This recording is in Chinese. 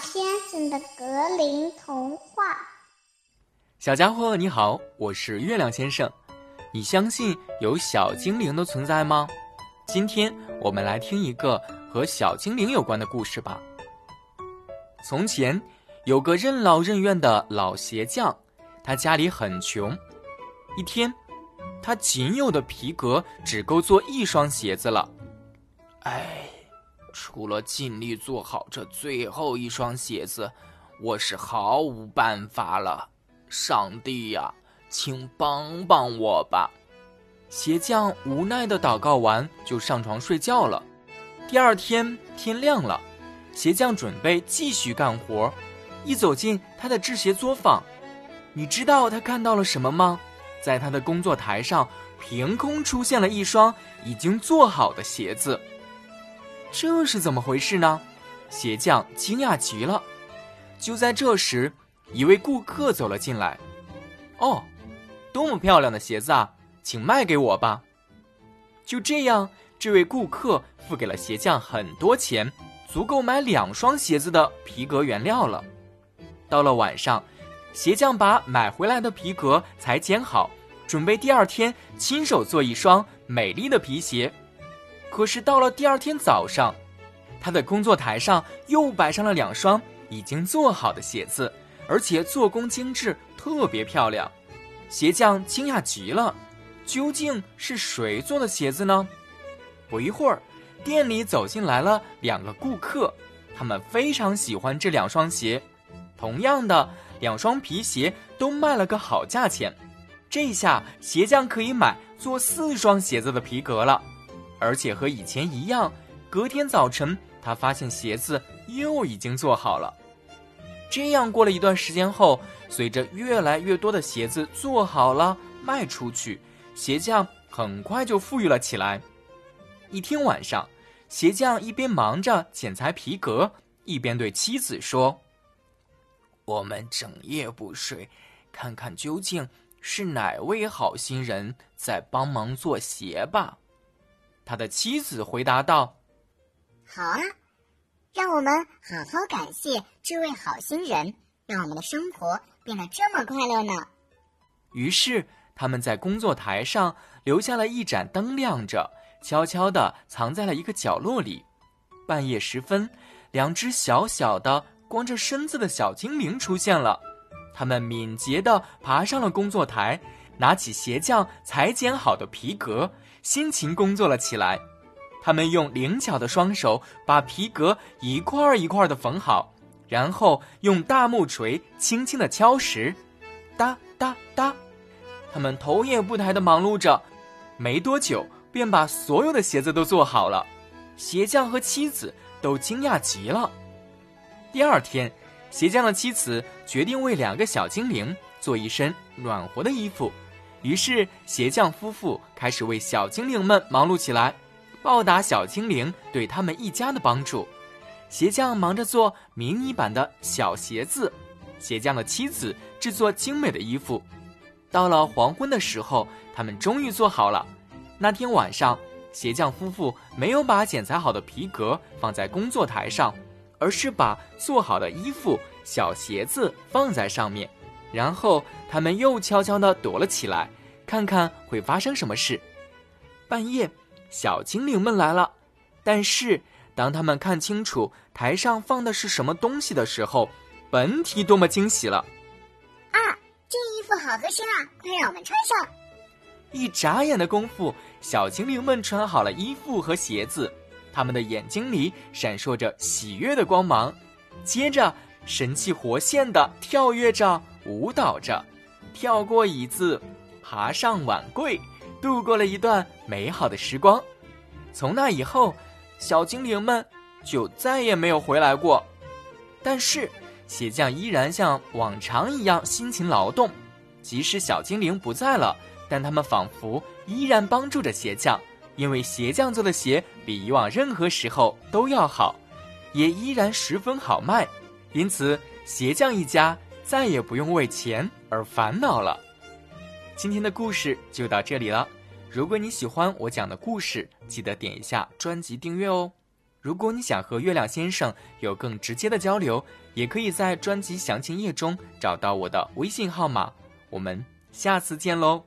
先生的格林童话。小家伙你好，我是月亮先生。你相信有小精灵的存在吗？今天我们来听一个和小精灵有关的故事吧。从前有个任劳任怨的老鞋匠，他家里很穷。一天，他仅有的皮革只够做一双鞋子了。哎。除了尽力做好这最后一双鞋子，我是毫无办法了。上帝呀，请帮帮我吧！鞋匠无奈的祷告完，就上床睡觉了。第二天天亮了，鞋匠准备继续干活。一走进他的制鞋作坊，你知道他看到了什么吗？在他的工作台上，凭空出现了一双已经做好的鞋子。这是怎么回事呢？鞋匠惊讶极了。就在这时，一位顾客走了进来。“哦，多么漂亮的鞋子啊！请卖给我吧。”就这样，这位顾客付给了鞋匠很多钱，足够买两双鞋子的皮革原料了。到了晚上，鞋匠把买回来的皮革裁剪好，准备第二天亲手做一双美丽的皮鞋。可是到了第二天早上，他的工作台上又摆上了两双已经做好的鞋子，而且做工精致，特别漂亮。鞋匠惊讶极了，究竟是谁做的鞋子呢？不一会儿，店里走进来了两个顾客，他们非常喜欢这两双鞋。同样的两双皮鞋都卖了个好价钱，这下鞋匠可以买做四双鞋子的皮革了。而且和以前一样，隔天早晨，他发现鞋子又已经做好了。这样过了一段时间后，随着越来越多的鞋子做好了卖出去，鞋匠很快就富裕了起来。一天晚上，鞋匠一边忙着剪裁皮革，一边对妻子说：“我们整夜不睡，看看究竟是哪位好心人在帮忙做鞋吧。”他的妻子回答道：“好啊，让我们好好感谢这位好心人，让我们的生活变得这么快乐呢。”于是，他们在工作台上留下了一盏灯亮着，悄悄地藏在了一个角落里。半夜时分，两只小小的、光着身子的小精灵出现了，他们敏捷地爬上了工作台，拿起鞋匠裁剪好的皮革。辛勤工作了起来，他们用灵巧的双手把皮革一块一块的缝好，然后用大木锤轻轻的敲实，哒哒哒，他们头也不抬的忙碌着，没多久便把所有的鞋子都做好了。鞋匠和妻子都惊讶极了。第二天，鞋匠的妻子决定为两个小精灵做一身暖和的衣服。于是，鞋匠夫妇开始为小精灵们忙碌起来，报答小精灵对他们一家的帮助。鞋匠忙着做迷你版的小鞋子，鞋匠的妻子制作精美的衣服。到了黄昏的时候，他们终于做好了。那天晚上，鞋匠夫妇没有把剪裁好的皮革放在工作台上，而是把做好的衣服、小鞋子放在上面。然后他们又悄悄地躲了起来，看看会发生什么事。半夜，小精灵们来了，但是当他们看清楚台上放的是什么东西的时候，本体多么惊喜了！啊，这衣服好合身啊！快让我们穿上！一眨眼的功夫，小精灵们穿好了衣服和鞋子，他们的眼睛里闪烁着喜悦的光芒，接着神气活现的跳跃着。舞蹈着，跳过椅子，爬上碗柜，度过了一段美好的时光。从那以后，小精灵们就再也没有回来过。但是，鞋匠依然像往常一样辛勤劳动。即使小精灵不在了，但他们仿佛依然帮助着鞋匠，因为鞋匠做的鞋比以往任何时候都要好，也依然十分好卖。因此，鞋匠一家。再也不用为钱而烦恼了。今天的故事就到这里了。如果你喜欢我讲的故事，记得点一下专辑订阅哦。如果你想和月亮先生有更直接的交流，也可以在专辑详情页中找到我的微信号码。我们下次见喽！